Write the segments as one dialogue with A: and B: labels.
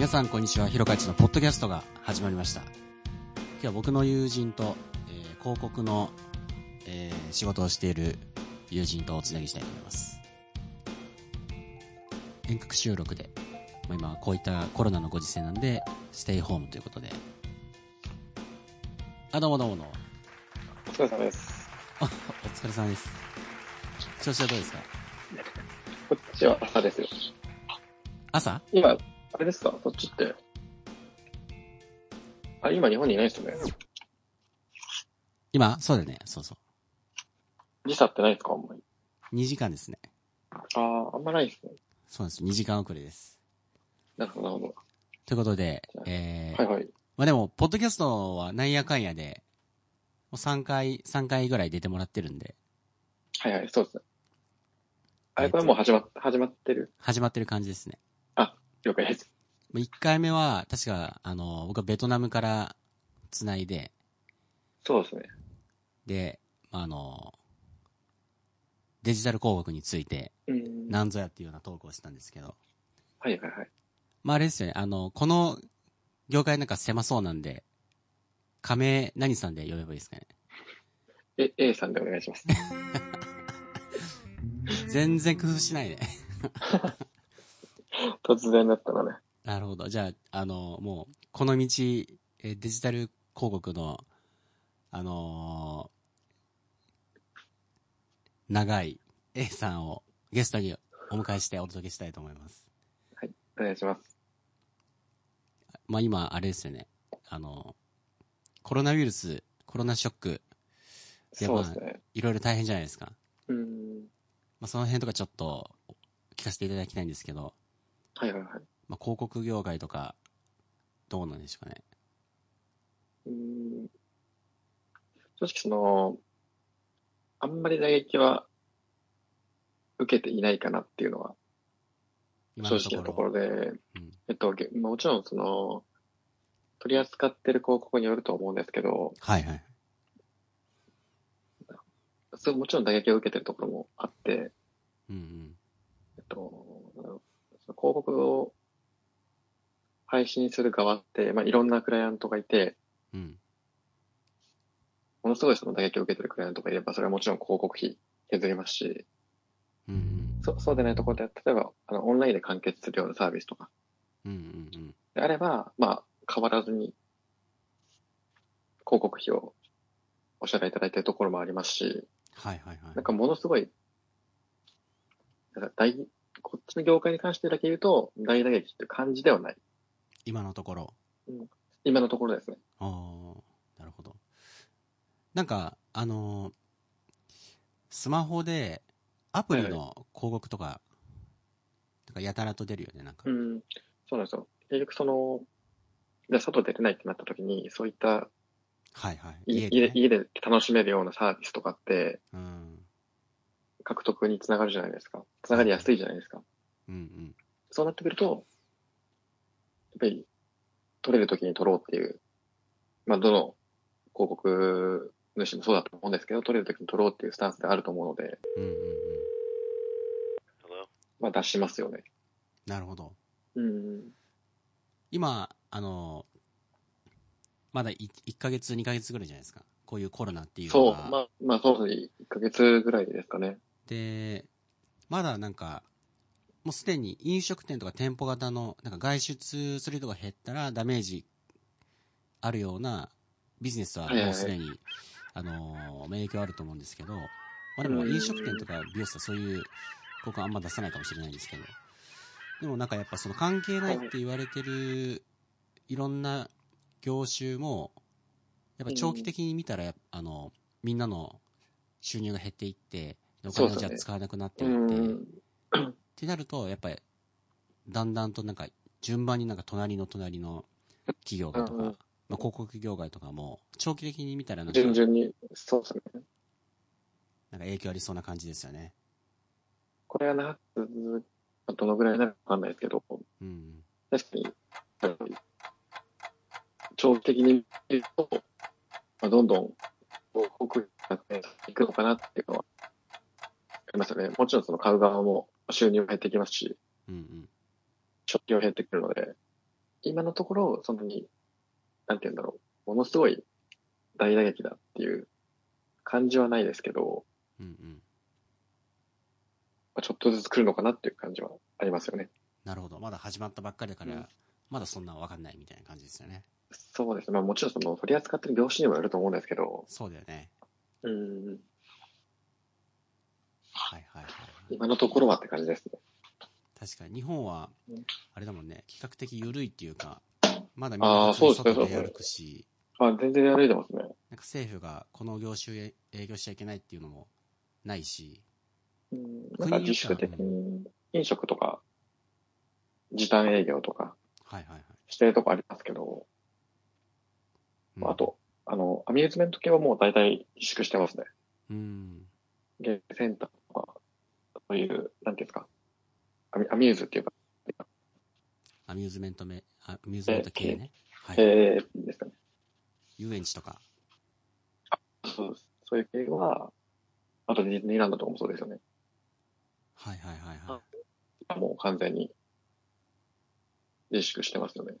A: 皆さんこんにちは、ひろかちのポッドキャストが始まりました。今日は僕の友人と、えー広告の、えー仕事をしている友人とおつなぎしたいと思います。遠隔収録で、まあ、今こういったコロナのご時世なんで、ステイホームということで。あ、どうもどうもどうも。
B: お疲れ様です。
A: あ、お疲れ様です。調子はどうですか？
B: こっちは朝ですよ。
A: 朝？
B: 今、あれですか？そっちって。あ、今日本にいないですよね？
A: 今そうだよね。そうそ
B: 時差ってないですか？あんまり。
A: う。2時間ですね。
B: ああ、あんまないですね。
A: そうです。2時間遅れです。
B: なるほど、なるほ
A: ということで、えー
B: ど。はいはい。
A: まあでも、ポッドキャストはなんやかんやで、もう3回、3回ぐらい出てもらってるんで、
B: はいはい、そうですね。あれ、これもう始まっ、始まってる？
A: 始まってる感じですね。
B: 了解です。
A: 1回目は、確か、あの、僕はベトナムから繋いで、
B: そうですね。
A: で、あの、デジタル広告について、
B: うん。
A: なんぞやっていうようなトークをしたんですけど、
B: はいはいはい。
A: まああれですよね、あの、この業界なんか狭そうなんで、仮名何さんで呼べばいいですかね？
B: え、A さんでお願いします。
A: 全然工夫しないで。
B: 突然だったらね。
A: なるほど。じゃあ、あの、もう、この道、えーデジタル広告の、あのー長い A さんをゲストにお迎えしてお届けしたいと思います。
B: お願いします。
A: まあ今、あれですよね。あの、コロナウイルス、コロナショック、で
B: そうですね。
A: いろいろ大変じゃないですか。
B: うん。
A: まあその辺とかちょっと聞かせていただきたいんですけど、
B: はいはいはい。
A: まあ広告業界とか、どうなんでしょうかね。
B: うん。正直その、あんまり打撃は受けていないかなっていうのは
A: 今
B: 正直なところで、
A: うん
B: えっと、げもちろんその、取り扱ってる広告によると思うんですけど、
A: はいはい。
B: そうもちろん打撃を受けてるところもあって、
A: うんうん。
B: えっと、広告を配信する側って、まあ、いろんなクライアントがいて、
A: うん。
B: ものすごいその打撃を受けてるクライアントがいれば、それはもちろん広告費削りますし、
A: うんうん。
B: そそうでないところで、例えば、あの、オンラインで完結するようなサービスとか
A: うんうんうん。
B: であれば、まあ、変わらずに、広告費をお支払いいただいているところもありますし、
A: はいはいはい。
B: なんかものすごい、大、こっちの業界に関してだけ言うと、大打撃っていう感じではない。
A: 今のところ。
B: 今のところですね。
A: ああ、なるほど。なんか、あのースマホでアプリの広告とか、なんかやたらと出るよね、なんか。
B: うん。そうなんですよ。結局その、じゃあ外出れないってなった時に、そういった
A: はいはい。
B: い
A: 家で、ね。
B: 家で家で楽しめるようなサービスとかって、
A: うん。
B: 獲得につながるじゃないですか。つながりやすいじゃないですか。
A: うんうん。
B: そうなってくると、やっぱり、取れる時に取ろうっていう、まあ、どの広告主もそうだと思うんですけど、取れる時に取ろうっていうスタンスであると思うので、
A: うんうんうん。
B: まあ、出しますよね。
A: なるほど。
B: うん。
A: 今、あのーまだ 1, 1ヶ月、2ヶ月ぐらいじゃないですか。こういうコロナっていうの
B: そう、
A: が。
B: まあ、まあ、そうですね。1ヶ月ぐらいですかね。
A: で、まだなんか、もうすでに飲食店とか店舗型の、なんか外出する人が減ったらダメージあるようなビジネスはもうすでに、あのー、影響あると思うんですけど、まあでも飲食店とか美容室はそういう広告あんま出さないかもしれないんですけど、でもなんかやっぱその関係ないって言われてるいろんな業種も、やっぱ長期的に見たらあの、みんなの収入が減っていって、お金をじゃあ使わなくなって
B: う
A: いって、
B: ん。
A: ってなると、やっぱり、だんだんとなんか、順番になんか隣の隣の企業がとか、まあ、広告業界とかも、長期的に見たらなんか、
B: 順々に、そうですね。
A: なんか影響ありそうな感じですよね。
B: これが長く続く、どのぐらいになるかわかんないですけど、
A: うん。
B: 確かに、長期的に見ると、まあ、どんどん広告がいくのかなっていうのは、ありますよね。もちろんその買う側も収入も減ってきますし、
A: うんうん。
B: 食費も減ってくるので、今のところ、そんなに、なんて言うんだろう、ものすごい大打撃だっていう感じはないですけど、
A: うんうん。
B: まあちょっとずつ来るのかなっていう感じはありますよね。
A: なるほど。まだ始まったばっかりだから、
B: うん
A: まだそんなわかんないみたいな感じですよね。
B: そうですね。まあもちろんその取り扱ってる業種にもよると思うんですけど、
A: そうだよね。
B: うん、
A: はいはいはいはい。
B: 今のところはって感じですね。
A: 確かに日本は
B: うん、
A: あれだもんね、比較的緩いっていうか、まだみんな外で歩くし、
B: あ、全然歩いてますね。
A: なんか政府がこの業種へ営業しちゃいけないっていうのもないし、
B: うん、なんか自主的に飲食とか、時短営業とか
A: はいはいはい。
B: してるとこありますけど、
A: うん
B: あ、と、あの、アミューズメント系はもう大体自粛してますね。
A: うん。
B: ゲームセンターそういう、なんていうんですか、アミアミューズっていうか、
A: アミューズメントめ、アミューズメント系ね。はい。
B: えー、ですかね。
A: 遊園地とか。
B: そうそういう系は、あとディズニーランドとかもそうですよね。
A: はいはいはいはい。
B: もう完全に自粛してますよね。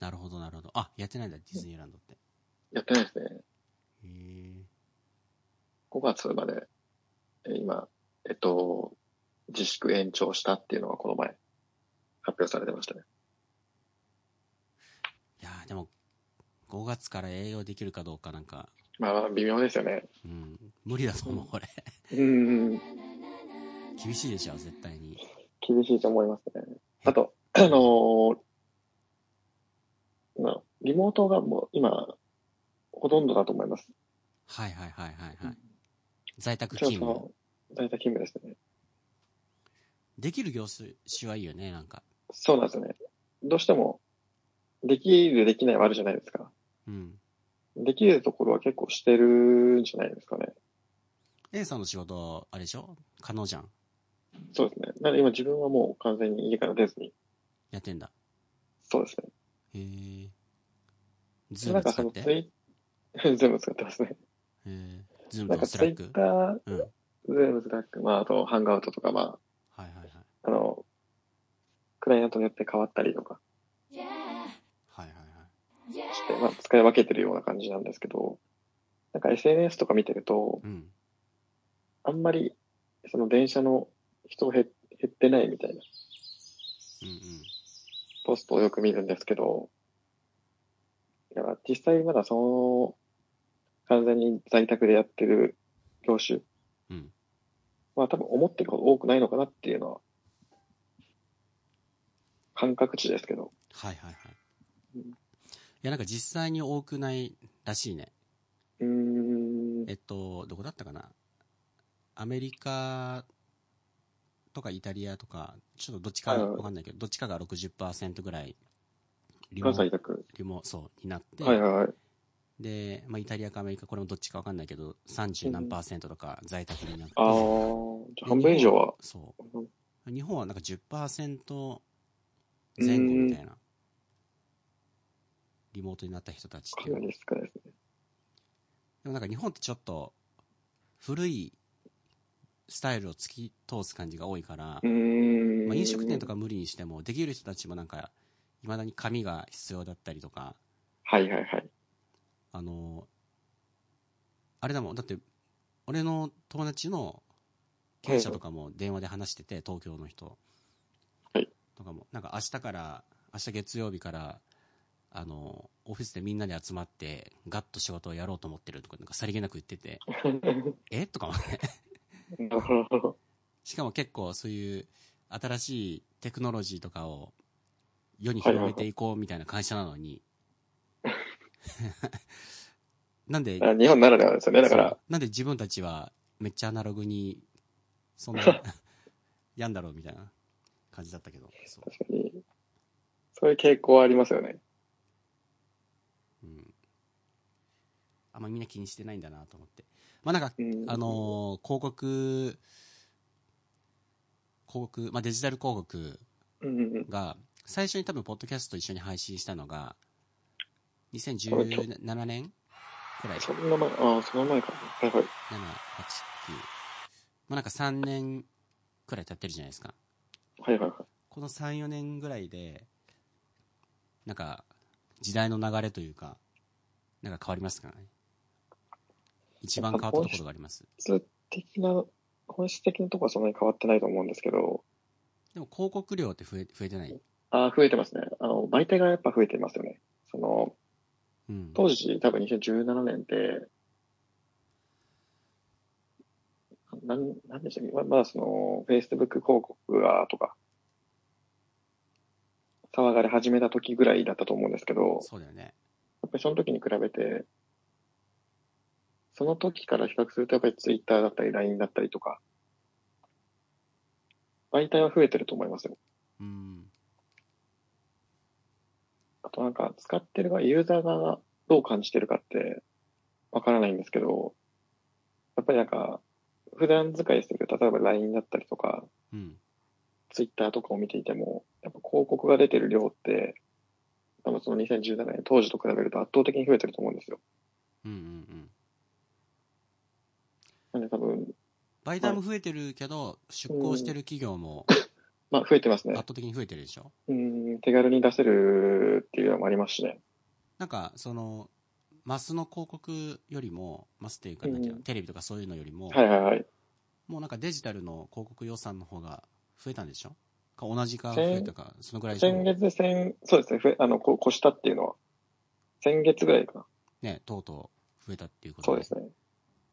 A: なるほどなるほど。あ、やってないんだ、ディズニーランドって。
B: やってないですね。
A: へえ。
B: 5月まで、えー今、えっと、自粛延長したっていうのがこの前、発表されてましたね。
A: いやーでも、5月から営業できるかどうかなんか、
B: まあ、微妙ですよね。
A: うん、無理だと思う、これ。
B: うん、
A: 厳しいでしょ、絶対に。
B: 厳しいと思いますね。あと、あのーまあ、リモートがもう今、ほとんどだと思います。
A: はいはいはいはいはい。在宅勤務。
B: の、在宅勤務ですね。
A: できる業種はいいよね、なんか。
B: そうなんですよね。どうしても、できる、できないはあるじゃないですか。
A: うん。
B: できるところは結構してるんじゃないですかね。
A: A さんの仕事、あれでしょ？可能じゃん。
B: そうですね。なので今自分はもう完全に家から出ずに、
A: やってんだ。
B: そうですね。
A: へえ。 Zoom使って？
B: そのツイ 全部使ってますね。
A: へえ。
B: なんか
A: と Slack？
B: ツイッター、
A: うん。はい
B: Zoom、Slack、まああと Hangouts とか、ま
A: はいはい。
B: あ、あの、クライアントによって変わったりとか
A: はいはいはい。
B: して、まあ使い分けてるような感じなんですけど、なんか SNS とか見てると、
A: うん。
B: あんまり、その電車の人減減ってないみたいな
A: うんうん。
B: ポストをよく見るんですけど、いや、実際まだその、完全に在宅でやってる業種
A: うん。
B: は多分思ってるほど多くないのかなっていうのは、感覚値ですけど。
A: はいはいはい。
B: うん
A: いや、なんか実際に多くないらしいね。
B: うーん。
A: えっと、どこだったかなアメリカとかイタリアとか、ちょっとどっちかわかんないけど、どっちかが60%ぐらい、リモ。リモ、そう、になって、
B: はいはいはい。
A: で、まあ、イタリアかアメリカ、これもどっちかわかんないけど、30何パーセントとか在宅になって、
B: あー、じゃあ半分以上は？
A: そう。
B: うん
A: 日本はなんか10%前後みたいな、リモートになった人たちっていう
B: ですね。
A: でもなんか日本ってちょっと古いスタイルを突き通す感じが多いから。まあ、飲食店とか無理にしても、できる人たちもなんか、いまだに紙が必要だったりとか、
B: はいはいはい。
A: あの、あれだもん、だって、俺の友達の経営者とかも電話で話してて、東京の人。
B: はい。
A: とかも、なんか明日から、明日月曜日から、あの、オフィスでみんなで集まって、ガッと仕事をやろうと思ってるとか、なんかさりげなく言ってて、え？とかもね。しかも結構そういう新しいテクノロジーとかを世に広めていこうみたいな会社なのに、なんで、
B: あ日本ならではですよね。だから
A: なんで自分たちはめっちゃアナログに、そんな、やんだろうみたいな感じだったけど、そう。
B: 確かに、そういう傾向はありますよね。
A: うん。あんまみんな気にしてないんだなと思って。まあなんか、
B: うん
A: あのー広告、広告、まあデジタル広告
B: うんうんうん。
A: が、最初に多分、ポッドキャストと一緒に配信したのが、2017年くらい。7、
B: そんな前、ああ、その前か。はいはい。
A: 8、9。まあなんか3年くらい経ってるじゃないですか。
B: はいはいはい。
A: この3、4年ぐらいで、なんか、時代の流れというか、なんか変わりますかね？一番変わったところがあります？
B: 本質的な、本質的なところはそんなに変わってないと思うんですけど、
A: でも広告量って増え増えてない？
B: ああ、増えてますね。あの、媒体がやっぱ増えてますよね。その、
A: うん。
B: 当時、多分2017年って、なん、なんでしたっけ？ままだその、Facebook 広告が、とか、騒がれ始めた時ぐらいだったと思うんですけど、
A: そうだよね。
B: やっぱりその時に比べて、その時から比較するとやっぱり Twitter だったり LINE だったりとか、媒体は増えてると思いますよ。
A: うん。
B: あとなんか使ってる側、ユーザーがどう感じてるかってわからないんですけど、やっぱりなんか、普段使いする、例えば LINE だったりとか、
A: うん。
B: Twitter とかを見ていても、やっぱ広告が出てる量って、多分その2017年当時と比べると圧倒的に増えてると思うんですよ。
A: うんうんうん。
B: なんで多分、
A: 媒体も増えてるけど、出向してる企業も
B: まあ増えてます
A: 圧
B: ね。
A: 倒的に増えてるでしょ？
B: うん、手軽に出せるっていうのもありますしね。
A: なんか、その、マスの広告よりも、マスっていうか、う
B: ん
A: テレビとかそういうのよりも、
B: はいはいはい。
A: もうなんかデジタルの広告予算の方が増えたんでしょ？か同じか増えたか、そのぐらい
B: 先月、先、そうですね、ふえあの、こ越したっていうのは、先月ぐらいかな。
A: ね、とうとう増えたっていうこと
B: そうですね。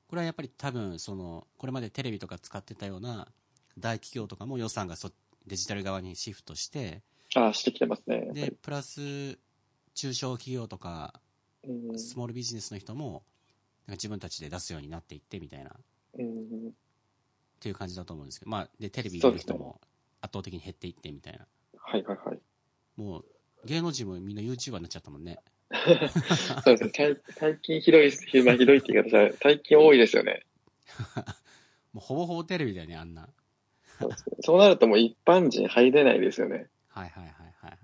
A: これはやっぱり多分、その、これまでテレビとか使ってたような大企業とかも予算がそデジタル側にシフトして、
B: ああ、してきてますね。
A: で、
B: り
A: プラス、中小企業とか、
B: うん
A: スモールビジネスの人も、なんか自分たちで出すようになっていってみたいな、っ
B: うん、
A: ていう感じだと思うんですけど、まあ、で、テレビ見る人も圧倒的に減っていってみたいな。
B: はいはいはい。
A: もう、芸能人もみんな YouTuber になっちゃったもんね。
B: そうですね。最最近ひどい、ひどいって言い方じゃ最近多いですよね。
A: もうほぼほぼテレビだよね、あんな。
B: そうなるともう一般人入れないですよね。
A: はいはいはいはいは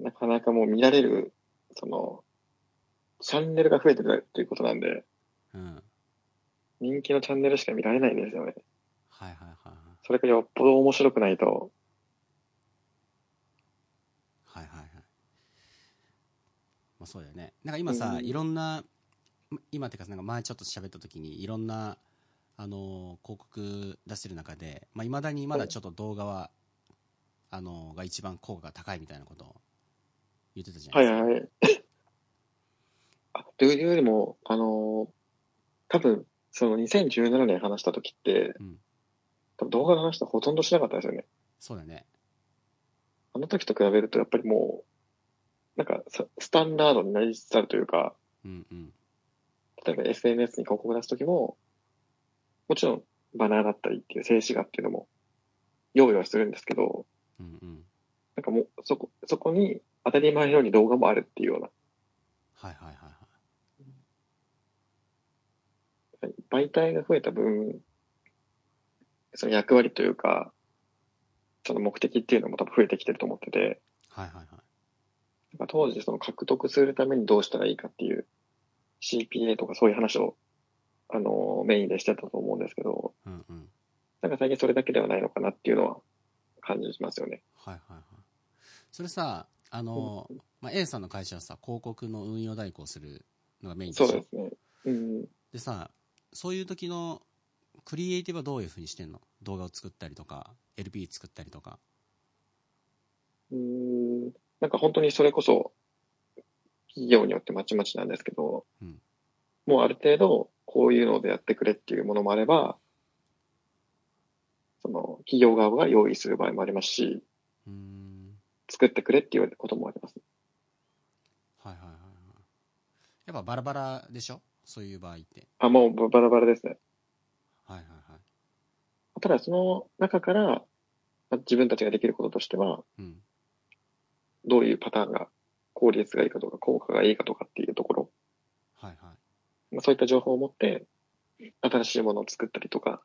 A: い。
B: なかなかもう見られる、その、チャンネルが増えてるっていうことなんで、
A: うん。はい
B: 人気のチャンネルしか見られないんですよね。
A: はいはいはい。
B: それがよっぽど面白くないと、
A: はいはいはい。まあそうだよね。なんか今さ、
B: うん
A: いろんな、今ってか、なんか前ちょっと喋った時に、いろんな、あのー広告出してる中で、まあ未だにまだちょっと動画は、あのーが一番効果が高いみたいなことを言ってたじゃな
B: はい
A: いですか。
B: はいはい。あ、というよりも、あのー多分、その2017年話した時って、
A: うん
B: 多分動画の話とほとんどしなかったですよね。
A: そうだね。
B: あの時と比べると、やっぱりもう、なんかさ、スタンダードになりつつあるというか、
A: うんうん。
B: 例えば SNS に広告出すときも、もちろんバナーだったりっていう静止画っていうのも用意はするんですけど、
A: うんうん。
B: なんかもうそこ、そこに当たり前のように動画もあるっていうような、
A: はいはいはいはい。
B: 媒体が増えた分、その役割というか、その目的っていうのも多分増えてきてると思ってて、
A: はいはいはい。
B: 当時その獲得するためにどうしたらいいかっていう CPA とかそういう話を、あの、メインでしてたと思うんですけど、
A: うんうん。
B: なんか最近それだけではないのかなっていうのは感じますよね。
A: はいはいはい。それさ、あのー、まあ、A さんの会社はさ、広告の運用代行するのがメインでしょ？
B: そうですね。うん。
A: でさ、そういう時のクリエイティブはどういう風にしてんの？動画を作ったりとか、LP 作ったりとか。
B: うーんなんか本当にそれこそ、企業によってまちまちなんですけど、
A: うん
B: もうある程度、こういうのでやってくれっていうものもあれば、その、企業側が用意する場合もありますし、
A: うーん。
B: 作ってくれっていうこともあります。
A: はいはいはいはい。やっぱバラバラでしょ？そういう場合って。
B: あ、もうバラバラですね。
A: はいはいはい。
B: ただその中から、まあ自分たちができることとしては、
A: うん。
B: どういうパターンが効率がいいかとか、効果がいいかとかっていうところ。まあ、そういった情報を持って、新しいものを作ったりとか、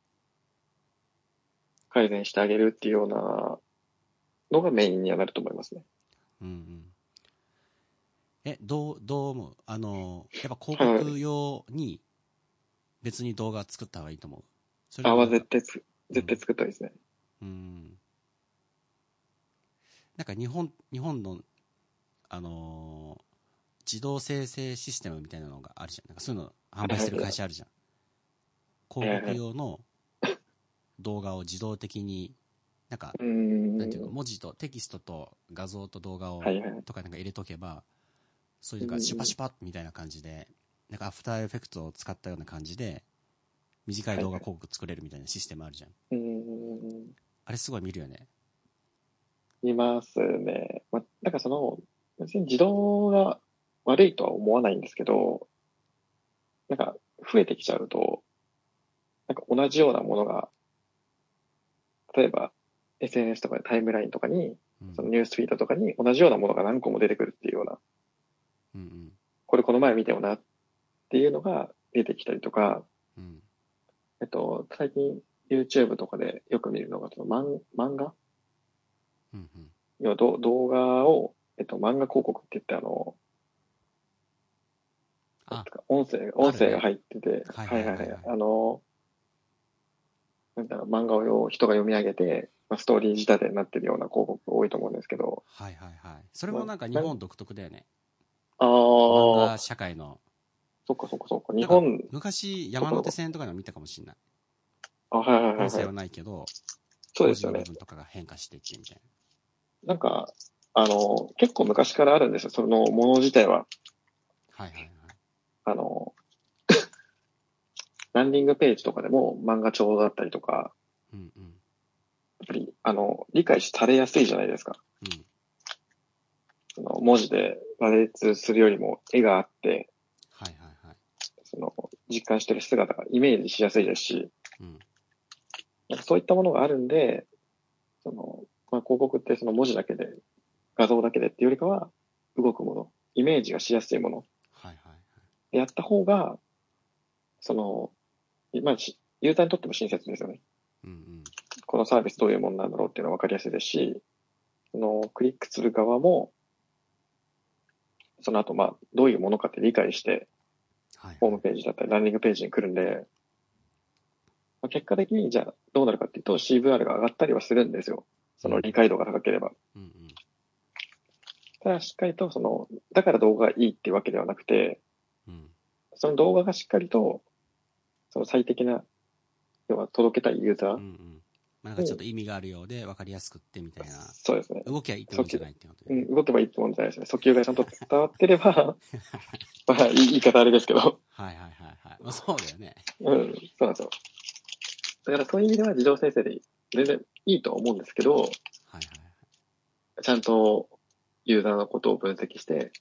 B: 改善してあげるっていうようなのがメインにはなると思いますね。
A: うんうん。え、どう、どう思う？あのー、やっぱ広告用に別に動画作った方がいいと思う？それ
B: あ、は絶対つ、絶対作った方がいいですね。
A: うん。なんか日本、日本の、あのー自動生成システムみたいなのがあるじゃん。なんかそういうの販売してる会社あるじゃん。広告用の動画を自動的に、なんか。なんていうの、文字とテキストと画像と動画を。とかなんか入れとけば、そういうなんかシュパシュパみたいな感じで、なんかアフターエフェクトを使ったような感じで、短い動画広告作れるみたいなシステムあるじゃん。あれすごい見るよね。
B: いますね。ま、なんかその、別に自動が悪いとは思わないんですけど、なんか増えてきちゃうと、なんか同じようなものが、例えば SNS とかでタイムラインとかに、
A: うん。
B: そのニュースフィードとかに同じようなものが何個も出てくるっていうような、
A: うんうん。
B: これこの前見たよなっていうのが出てきたりとか、
A: うん。
B: えっと、最近 YouTube とかでよく見るのが、その漫漫画？
A: うんうん。
B: 要はど動画を、えっと、漫画広告って言ってあの、
A: あ、
B: 音声が、音声が入ってて、
A: は
B: はいい
A: ははいはい。
B: あの、なんだろう、漫画を人が読み上げて、まあ、ストーリー仕立てになってるような広告多いと思うんですけど、
A: はいはいはい。それもなんか日本独特だよね。
B: ああ
A: 漫画、社会の。
B: そっかそっかそっか、日本、
A: 昔、山手線とかでも見たかもしれない。
B: あ、はいはいはい、
A: 音声は
B: はい。
A: ないけど、
B: そうですよね
A: 部。分とかが変化していってみたい
B: なんか、あの、結構昔からあるんですよ、そのもの自体は。
A: はいはい。
B: あの、ランディングページとかでも漫画帳だったりとか、
A: うんうん。
B: やっぱり、あの、理解されやすいじゃないですか。
A: うん。
B: その文字で羅列するよりも絵があって、
A: はいはいはい。
B: その実感してる姿がイメージしやすいですし、
A: うん。
B: なんかそういったものがあるんで、その、まあ、広告ってその文字だけで、画像だけでっていうよりかは、動くもの、イメージがしやすいものやった方が、その、まあ、しユーザーにとっても親切ですよね。
A: うんうん。
B: このサービスどういうものなんだろうっていうのは分かりやすいですし、その、クリックする側も、その後、まあ、どういうものかって理解して、
A: はい
B: ホームページだったり、ランディングページに来るんで、まあ、結果的にじゃあどうなるかっていうと CVR が上がったりはするんですよ。その理解度が高ければ。
A: うんうん。
B: ただしっかりとその、だから動画がいいっていうわけではなくて、
A: うん。
B: その動画がしっかりと、その最適な、要は届けたいユーザー、
A: うんうん。まあ、なんかちょっと意味があるようで分かりやすくってみたいな。
B: そうですね。
A: 動きゃいいってもんじゃないってことで。
B: うん、動けばいいってもんじゃないですね。訴求がちゃんと伝わってれば、まあ、言い方あれですけど、
A: はいはいはいはい。まあ、そうだよね。
B: うん、そうなんですよ。だからそういう意味では自動生成で全然いいとは思うんですけど、
A: はいはいはい。
B: ちゃんとユーザーのことを分析して、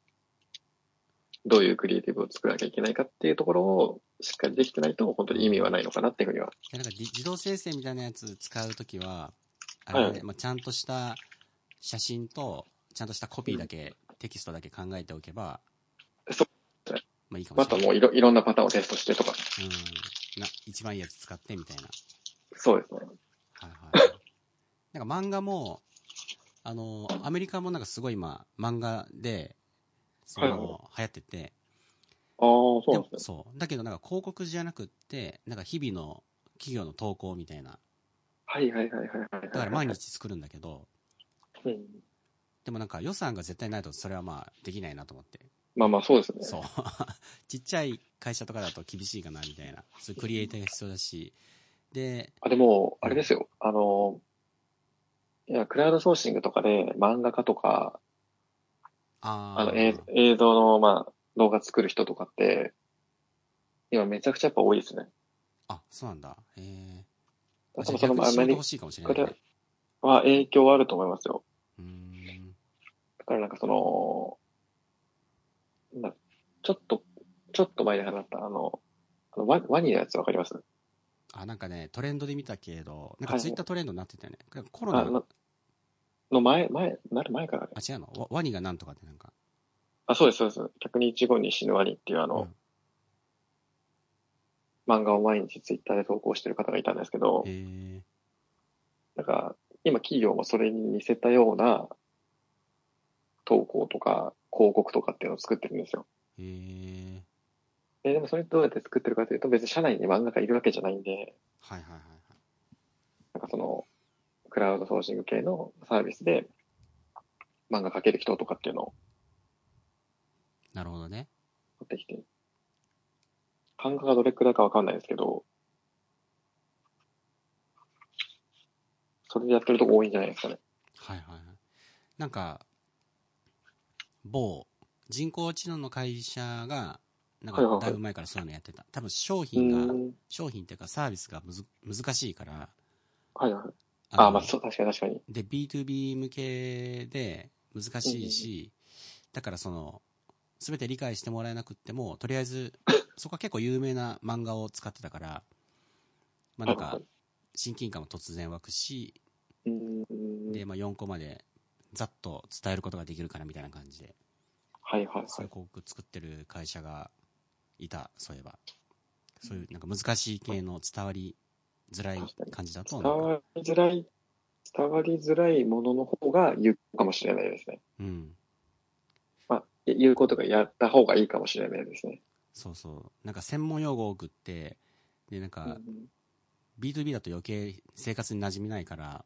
B: どういうクリエイティブを作らなきゃいけないかっていうところをしっかりできてないと、本当に意味はないのかなっていうふうには。
A: いやなんかじ自動生成みたいなやつ使うときは、あれまあ、ちゃんとした写真と、ちゃんとしたコピーだけ、テキストだけ考えておけば、
B: そう
A: まあいいかもしれない。
B: またもういろいろんなパターンをテストしてとか。
A: うん。な、一番いいやつ使ってみたいな。
B: そうですね。
A: はいはい。なんか漫画も、あの、アメリカもなんかすごい今、漫画で、その、
B: はいはい
A: 流行ってて、
B: ああ、そうなん
A: で
B: ですね。
A: そう。だけどなんか広告じゃなくって、なんか日々の企業の投稿みたいな。
B: はいはいはいはいはいはい。
A: だから毎日作るんだけど、
B: うん。
A: でもなんか予算が絶対ないとそれはまあできないなと思って。
B: まあまあそうですね。
A: そう。ちっちゃい会社とかだと厳しいかなみたいな。そういうクリエイターが必要だし。で、
B: あ、でも、あれですよ。あの、いや、クラウドソーシングとかで漫画家とか、
A: あ
B: あの、映映像の、まあ、動画作る人とかって、今めちゃくちゃやっぱ多いですね。
A: あ、そうなんだ。へえ。
B: 多
A: じゃあ逆に
B: 分そのアメリ。カは影響はあると思いますよ。
A: うーん。
B: だからなんかその、なちょっと、ちょっと前に話った、あの、あのワワニのやつわかります？
A: あ、なんかね、トレンドで見たけど、なんか
B: はい
A: ツイッタートレンドになってたよね。コロナの、
B: 前、前、なる前からね。
A: あ、違うの？ワワニがなんとかってなんか。
B: あ、そうです、そうです。100日後に死ぬワニっていうあの、漫画を毎日ツイッターで投稿してる方がいたんですけど。なんか、今企業もそれに似せたような投稿とか広告とかっていうのを作ってるんですよ。
A: へえ。
B: ででもそれどうやって作ってるかというと別に社内に漫画家いるわけじゃないんで、
A: はいはいはいはい。
B: なんかその、クラウドソーシング系のサービスで、漫画描ける人とかっていうのを
A: なるほどね。
B: 持ってきて、感覚がどれくらいかわかんないですけど、それでやってるとこ多いんじゃないですかね。
A: はいはいはい。なんか、某人工知能の会社が、なんかだいぶ前からそういうのやってた。多分商
B: う
A: 品が、
B: ん。
A: 商品っていうかサービスがむず難しいから、
B: はいはい。
A: あの
B: あ、まあそう、確かに確かに。
A: で、B2B 向けで難しいし、だからその、すべて理解してもらえなくっても、とりあえず、そこは結構有名な漫画を使ってたから、まあなんか親近感も突然湧くし、
B: うん。
A: で、まあ4個までざっと伝えることができるからみたいな感じで、
B: はいはいはい
A: そういう。広告作ってる会社がいた、そういえば。そういうなんか難しい系の伝わりづらい感じだと、
B: 伝わりづらい、伝わりづらいものの方が有効かもしれないですね。
A: うん。
B: まあ、有効とかやった方がいいかもしれないですね。
A: そうそう。なんか専門用語多くって、で、なんか、
B: うん、
A: B2B だと余計生活に馴染みないから、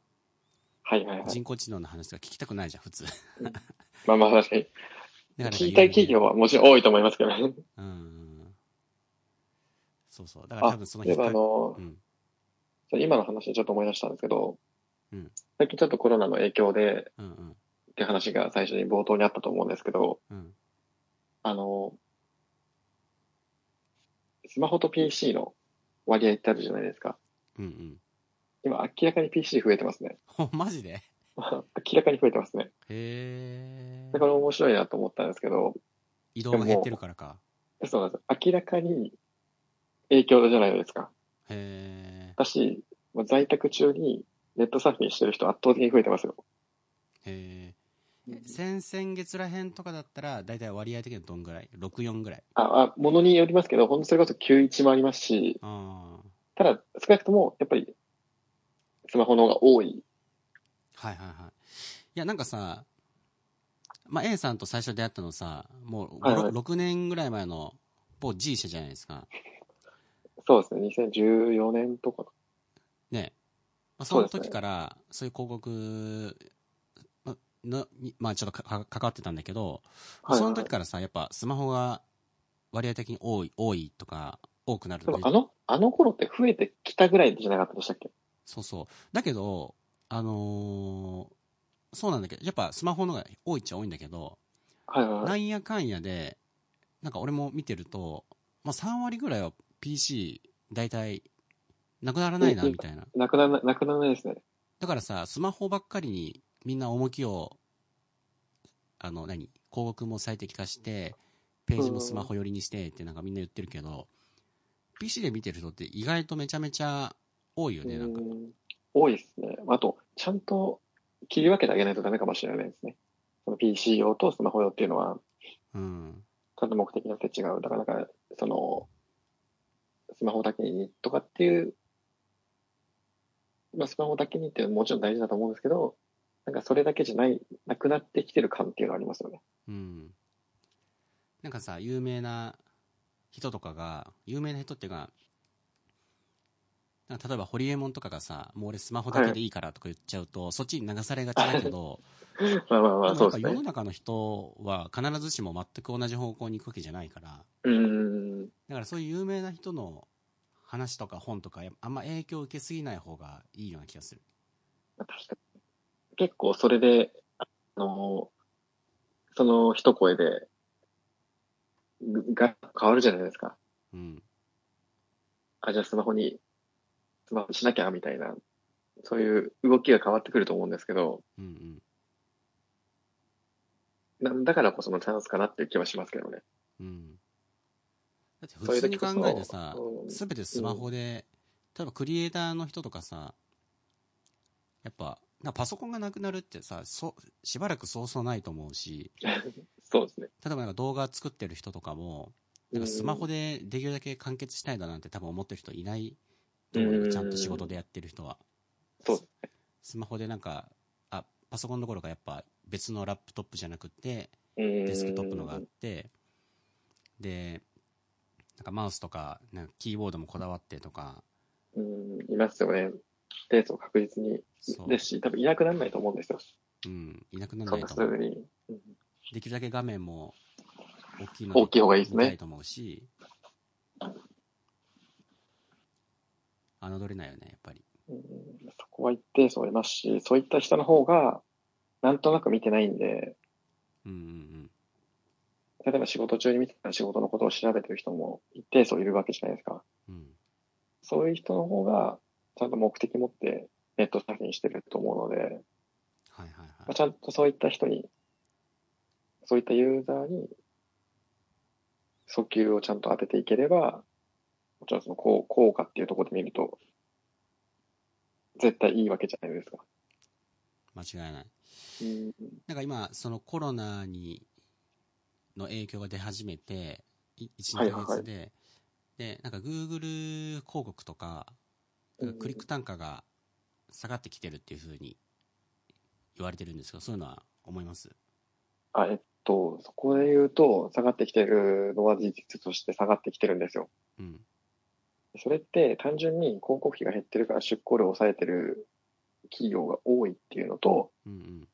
B: はいはいはい。
A: 人工知能の話とか聞きたくないじゃん、普通。
B: まあまあ確かに。
A: ら
B: 聞きたい企業はもちろん多いと思いますけどね。
A: うん。そうそう。だから
B: あ
A: 多分その
B: 例えばあの
A: か、うん。
B: 今の話でちょっと思い出したんですけど、
A: うん
B: 最近ちょっとコロナの影響で
A: うんうん。
B: って話が最初に冒頭にあったと思うんですけど、
A: うん。
B: あの、スマホと PC の割合ってあるじゃないですか。
A: うんうん。
B: 今明らかに PC 増えてますね。
A: ほ、マジで？
B: 明らかに増えてますね。
A: へえ
B: だ。から面白いなと思ったんですけど、
A: 移動が減ってるからか。
B: そうなんです。明らかに影響じゃないですか。
A: へえ。
B: 私、もう在宅中にネットサーフィンしてる人圧倒的に増えてますよ。
A: へえ。え先々月らへんとかだったら、だいたい割合的にはどんぐらい ?64 ぐらい？
B: あ、あ、ものによりますけど、本当それこそ91もありますし、
A: ああ。
B: ただ少なくともやっぱりスマホの方が多い。
A: はいはいはい。いや、なんかさ、まあ、A さんと最初出会ったのさ、もう
B: はいはい
A: 6年ぐらい前の某 G 社じゃないですか。
B: そうですね、2014年とか。
A: ね。まあ、その時から、そういう広告まのに、まあちょっとかか関わってたんだけど、
B: はいはい
A: その時からさ、やっぱスマホが割合的に多い、多いとか、多くなると
B: あの、あの頃って増えてきたぐらいじゃなかったでしたっけ？
A: そうそう。だけど、あのーそうなんだけど、やっぱスマホの方が多いっちゃ多いんだけど、
B: はいはいはい。
A: なんやかんやで、なんか俺も見てると、まあ3割ぐらいは PC、だいたい、なくならないな、みたいな。
B: なくならない、なくならないですね。
A: だからさ、スマホばっかりにみんな重きを、あの、何広告も最適化して、ページもスマホ寄りにしてってなんかみんな言ってるけど、PC で見てる人って意外とめちゃめちゃ多いよね、なんか。
B: うん多いですね。あと、ちゃんと切り分けてあげないとダメかもしれないですね。その PC 用とスマホ用っていうのは、
A: うん。
B: ちゃんと目的によって違う。だから、なんか、その、スマホだけにとかっていう、まあ、スマホだけにっていうのももちろん大事だと思うんですけど、なんかそれだけじゃない、なくなってきてる感っていうのはありますよね。
A: うん。なんかさ、有名な人とかが、有名な人っていうか、例えば、ホリエモンとかがさ、もう俺スマホだけでいいからとか言っちゃうと、そっちに流されがちだけど、
B: まあまあまあ、そうですね。
A: 世の中の人は必ずしも全く同じ方向に行くわけじゃないから、
B: うーん。
A: だからそういう有名な人の話とか本とか、あんま影響を受けすぎない方がいいような気がする。
B: 確かに。結構それで、あの、その一声で、ぐが変わるじゃないですか。
A: うん。
B: あ、じゃあスマホに、スマホにしなきゃ、みたいな、そういう動きが変わってくると思うんですけど、
A: うんうん。
B: なだからこそのチャンスかなっていう気はしますけどね。
A: うん。だって普通に考えてさ
B: う、ん
A: すべてスマホで、例えばクリエイターの人とかさ、やっぱ、なパソコンがなくなるってさ、そしばらくそうそうないと思うし、
B: そうですね。
A: 例えばなんか動画作ってる人とかも、なんかスマホでできるだけ完結したいだなんて多分思ってる人いないと思うよ
B: うん
A: ちゃんと仕事でやってる人は。
B: そうですね。
A: スマホでなんか、あ、パソコンどころかやっぱ別のラップトップじゃなくて、
B: デ
A: デスクトップのがあって、で、なんかマウスとか、なんかキーボードもこだわってとか、
B: うん、いますよね。デート確実にですし、多分いなくならないと思うんですよ。
A: うん、いなくなら
B: そ
A: なんいと思う。
B: に。うん
A: できるだけ画面も大きいの
B: 大きい方がいいですね。
A: と思うし、侮れないよね、やっぱり。
B: うんそこは一定数いますし、そういった人の方が、なんとなく見てないんで、
A: うんうん
B: 例えば仕事中に見てた仕事のことを調べてる人も一定数いるわけじゃないですか。
A: うん。うん。
B: そういう人の方が、ちゃんと目的持ってネットサーフィンしてると思うので、
A: はいはい
B: まあ、
A: はい。
B: ちゃんとそういった人に、そういったユーザーに、訴求をちゃんと当てていければ、もちろんその効効果っていうところで見ると、絶対いいわけじゃないですか。
A: 間違いない。
B: うん。
A: なんか今、そのコロナに、の影響が出始めて、い1、2
B: はいはい
A: で、で、なんか Google 広告とか、かクリック単価が下がってきてるっていうふうに言われてるんですけど、そういうのは思います？
B: あ、えっと、そこで言うと、下がってきてるのは事実として下がってきてるんですよ。
A: うん。
B: それって単純に広告費が減ってるから出向量を抑えてる企業が多いっていうのと、
A: うんうん。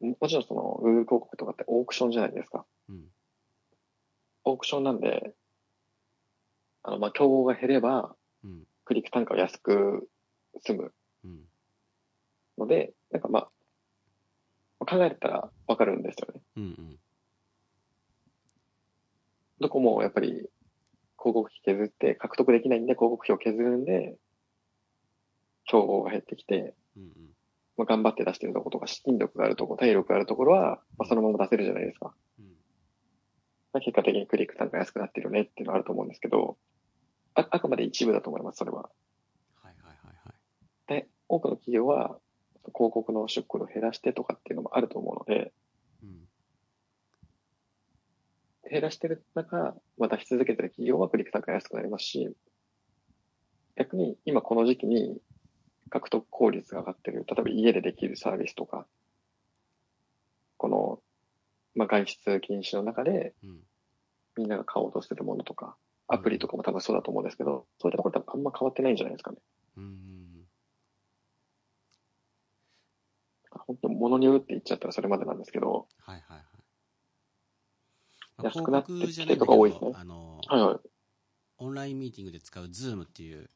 B: ももちろんその Google 広告とかってオークションじゃないですか。
A: うん。
B: オークションなんで、あの、まあ、競合が減れば、
A: うん。
B: クリック単価を安く済む
A: うん。
B: ので、なんかまあ、考えたらわかるんですよね。
A: うんうん。
B: どこもやっぱり広告費削って獲得できないんで広告費を削るんで、競合が減ってきて、
A: うんうん。
B: まあ、頑張って出してるところとか、資金力があるところ、体力があるところは、まあ、そのまま出せるじゃないですか。
A: うん。
B: まあ結果的にクリック単価安くなってるよねっていうのはあると思うんですけど、あ、あくまで一部だと思います、それは。
A: はいはいはいはい。
B: で、多くの企業は、広告の出庫を減らしてとかっていうのもあると思うので、
A: うん。
B: 減らしてる中、また出し続けてる企業はクリック単価安くなりますし、逆に今この時期に獲得効率が上がってる、例えば家でできるサービスとか、まあ、外出禁止の中で
A: うん。
B: みんなが買おうとしてるものとか、アプリとかも多分そうだと思うんですけど、そういったところ多分あんま変わってないんじゃないですかね。
A: うんうん
B: 本当物によるって言っちゃったらそれまでなんですけど、
A: はいはいはい。まあ
B: 安くなってきてとか多いですね
A: あの、
B: はいはい。
A: オンラインミーティングで使う Zoom っていう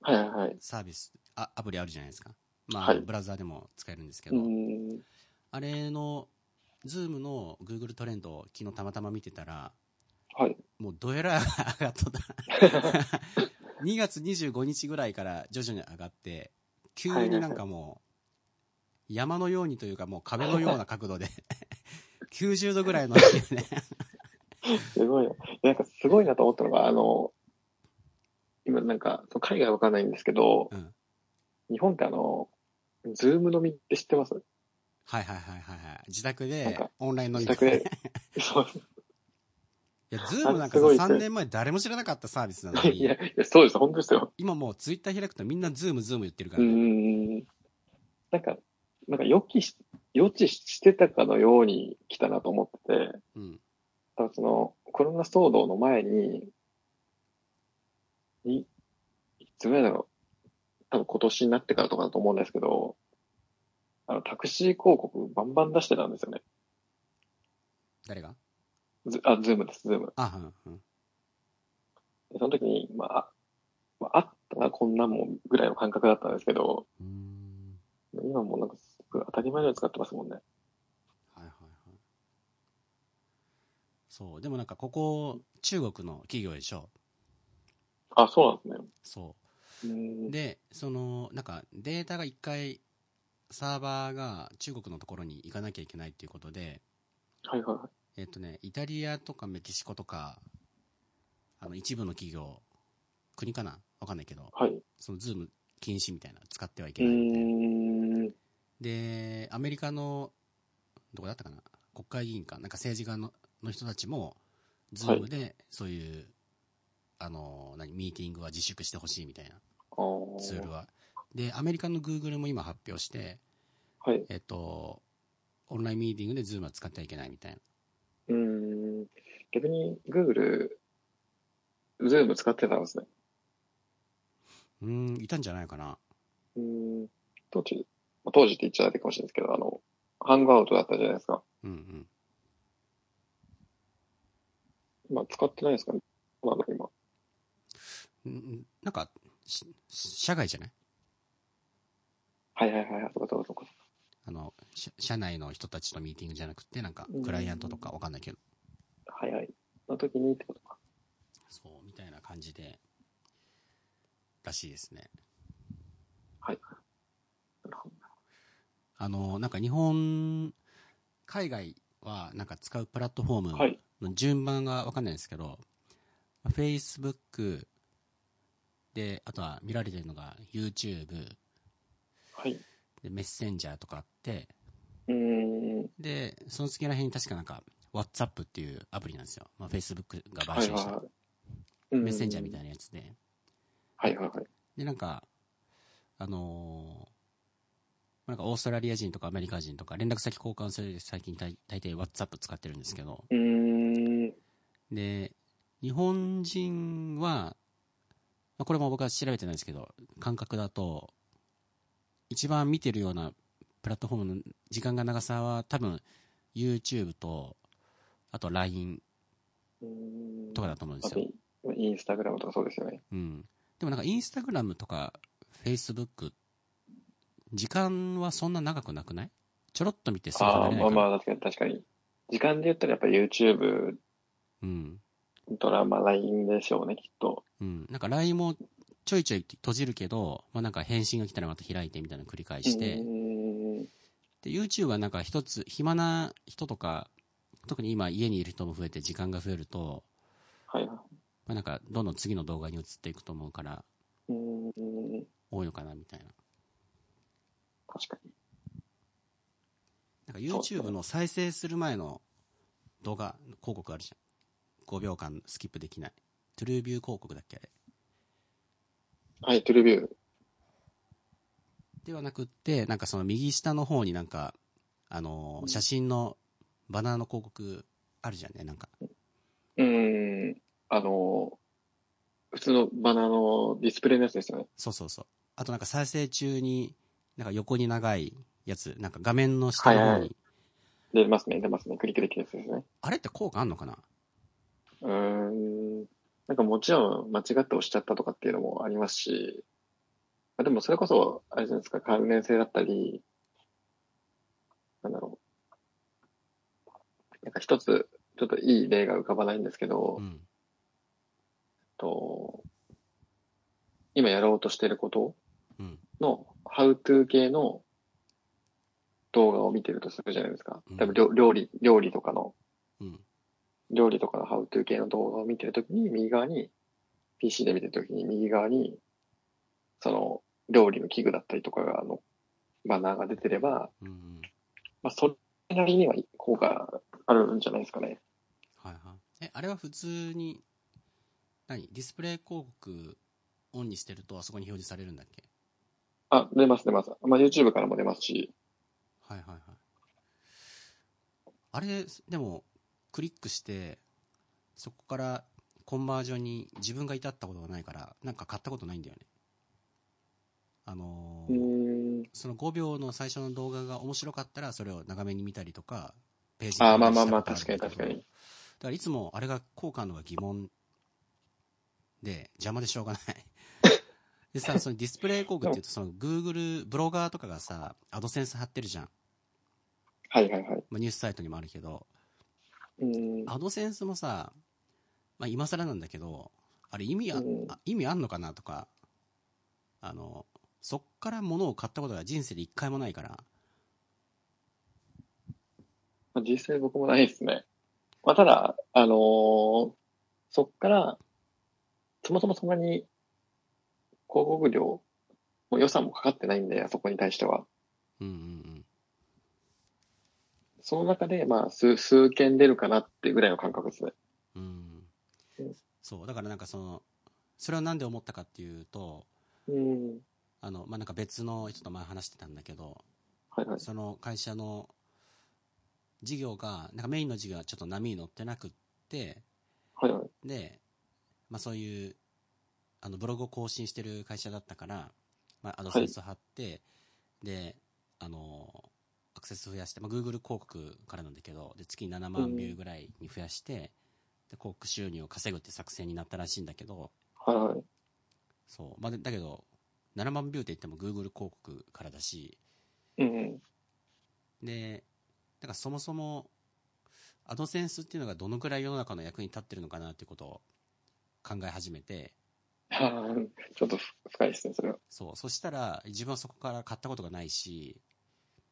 B: はいはいはい。
A: サービス、あアプリあるじゃないですか。まあ、
B: はい
A: ブラウザーでも使えるんですけ
B: う
A: ど。あれの、Zoom の Google トレンドを昨日たまたま見てたら、
B: はい。
A: もうどえらい上がっとった。2月25日ぐらいから徐々に上がって、急になんかもう、山のようにというかもう壁のような角度で、90度ぐらいのね、
B: すごいな。なんかすごいなと思ったのが、あの、今なんか、海外わかんないんですけど、
A: うん
B: 日本ってあの、Zoom飲みって知ってます？
A: はいはいはいはいはい。自宅でオンライン飲み
B: 自宅で。そう。
A: いや、 Zoomなんかさ、
B: あすごいですね
A: 3年前誰も知らなかったサービスなの
B: いや、
A: に、
B: いやそうです、本当ですよ。
A: 今もう Twitter開くとみんな ZoomZoom 言ってるからね。
B: ん。なんか、なんか予期し、予知してたかのように来たなと思ってて、
A: うん。
B: 多分その、コロナ騒動の前に、い、いつぐらいだろう。多分今年になってからとかだと思うんですけど、あの、タクシー広告バンバン出してたんですよね。
A: 誰が？
B: ズあ、 Zoomです、 Zoom。
A: あ、うん、うん。
B: でその時に、まあ、あまあ、あったな、こんなんもんぐらいの感覚だったんですけど、
A: うーん。
B: 今もうなんかすごい当たり前のように使ってますもんね。
A: はいはいはい。そう。でもなんかここ、中国の企業でしょ？
B: あ、そうなんですね。
A: そう
B: ーん
A: う。で、その、なんかデータが一回、サーバーが中国のところに行かなきゃいけないっていうことで、
B: はいはいはい。
A: えっとね、イタリアとかメキシコとか、あの、一部の企業、国かな？わかんないけど、
B: はい。
A: そのズーム禁止みたいな、使ってはいけ
B: う
A: ない
B: ん。
A: で、アメリカの、どこだったかな？国会議員か、なんか政治家のの人たちも、 Zoomで、そういう、あの、何、ミーティングは自粛してほしいみたいな、ツールは。で、アメリカの Google も今発表して、
B: はい。
A: えっと、オンラインミーティングで Zoomは使ってはいけないみたいな。
B: うーん。逆に、Google、 Zoom使ってたんですね。
A: うーん、いたんじゃないかな。
B: うーん。当時、まあ当時って言っちゃあれかもしれないですけど、あの、ハングアウトだったじゃないですか。
A: うんうん。
B: 今使ってないですかねまだ今。
A: うんなんか、し社外じゃない？
B: はいはいはいはい。そうかそうかそうか。
A: あの、社社内の人たちとミーティングじゃなくて、なんか
B: うん、
A: クライアントとかわかんないけど、
B: はいはい。の時にってことか。
A: そう、みたいな感じで、らしいですね。
B: はい。なるほど
A: あの、なんか日本、海外はなんか使うプラットフォーム
B: はい。
A: の順番がわかんないんですけど、まあ Facebook で、あとは見られてるのが YouTube
B: はい。
A: で、メッセンジャーとかあって、
B: うーん。
A: で、その次ら辺に確かなんか WhatsApp っていうアプリなんですよ。まあ、Facebook が買収した
B: はいはいはい。
A: メッセンジャーみた
B: い
A: いなやつで。
B: はいはいはい。
A: で、なんか、あのーなんかオーストラリア人とかアメリカ人とか連絡先交換する最近大大体 WhatsApp 使ってるんですけど。で、日本人は、まあ、これも僕は調べてないんですけど、感覚だと、一番見てるようなプラットフォームの時間が長さは多分 YouTube と、あと LINE とかだと思うんですよ。
B: インスタグラムとかそうですよね。
A: うん。でもなんかインスタグラムとか Facebook、時間はそんな長くなくない？ちょろっと見てすぐ
B: ああ、
A: 離れないから。
B: まあまあ、確かに確かに。時間で言ったらやっぱ YouTube
A: うん。
B: ドラマ、LINE でしょうね、きっと。
A: うん。なんか LINE もちょいちょい閉じるけど、まあなんか返信が来たらまた開いてみたいなの繰り返して。で、YouTube はなんか一つ、暇な人とか、特に今家にいる人も増えて時間が増えると、
B: はいはい。
A: まあなんかどんどん次の動画に移っていくと思うから。多いのかなみたいな。
B: 確かに。
A: なんか YouTube の再生する前の動画、広告あるじゃん。5秒間スキップできない。トゥルービュー広告だっけあれ。
B: はい、トゥルビュー。
A: ではなくって、なんかその右下の方になんか、あのー写真のバナーの広告あるじゃんね、なんか。
B: うーん。あの、普通のバナーのディスプレイのやつですよね。
A: そうそうそう。あとなんか再生中に、なんか横に長いやつ、なんか画面の下の方に、
B: はいはい出ますね、出ますね。クリックできるやつですね。
A: あれって効果あんのかな？
B: うーん。なんかもちろん間違って押しちゃったとかっていうのもありますし、まあでもそれこそ、あれじゃないですか、関連性だったり、なんだろう。なんか一つ、ちょっといい例が浮かばないんですけど、
A: うん。
B: と今やろうとしてること
A: うん。
B: の、how to 系の動画を見てるとするじゃないですか
A: うん。
B: 多分料料理、料理とかの、
A: うん。
B: 料理とかの how to 系の動画を見てるときに、右側に、PC で見てるときに、右側に、その、料理の器具だったりとかが、あの、バナーが出てれば、
A: うんうん。
B: まあ、それなりには効果あるんじゃないですかね。
A: はいはい。え、あれは普通に、何？ディスプレイ広告オンにしてるとあそこに表示されるんだっけ？
B: あ、出ます出ます。まあ、YouTube からも出ますし、
A: はいはいはい。あれ、でも、クリックして、そこからコンバージョンに自分が至ったことがないから、なんか買ったことないんだよね。あの
B: う
A: ー。その5秒の最初の動画が面白かったら、それを長めに見たりとか、ページ
B: あーまあまあまあ確かに確かに
A: だからいつもあれが効果のが疑問で、邪魔でしょうがない。でさ、そのディスプレイ広告って言うと、その Google、ブロガーとかがさ、アドセンス貼ってるじゃん。
B: はいはいはい。
A: まあ、ニュースサイトにもあるけど、
B: うーん。
A: アドセンスもさ、まあ、今更なんだけど、あれ意味あ、
B: うん
A: あ意味あんのかなとか、あの、そっから物を買ったことが人生で一回もないから、
B: まあ、実際僕もないですね。まあ、ただ、あのーそっから、そもそもそんなに広告料、もう予算もかかってないんで、あそこに対しては。
A: うんうんうん。
B: その中で、まあ、数、数件出るかなってぐらいの感覚ですね。
A: うん
B: うん
A: そう、だからなんかその、それはなんで思ったかっていうと、
B: うん。
A: あの、まあ、なんか別の人と前話してたんだけど、
B: はいはい。
A: その会社の事業が、なんかメインの事業がちょっと波に乗ってなくって、
B: はいはい。
A: で、まあそういう、あの、ブログを更新してる会社だったから、まあ、アドセンスを貼って、で、あの、アククセス増やして、まあ、Google 広告からなんだけど、で、月7万ビューぐらいに増やして、で、広告収入を稼ぐって作戦になったらしいんだけど、
B: はいはい。
A: そう。まあ、でだけど、7万ビューって言っても Google 広告からだし、
B: うんうん。
A: で、だからそもそも、アドセンスっていうのがどのくらい世の中の役に立ってるのかなっていうことを考え始めて、
B: はあちょっと深いですね、それは。
A: そう。そしたら、自分はそこから買ったことがないし、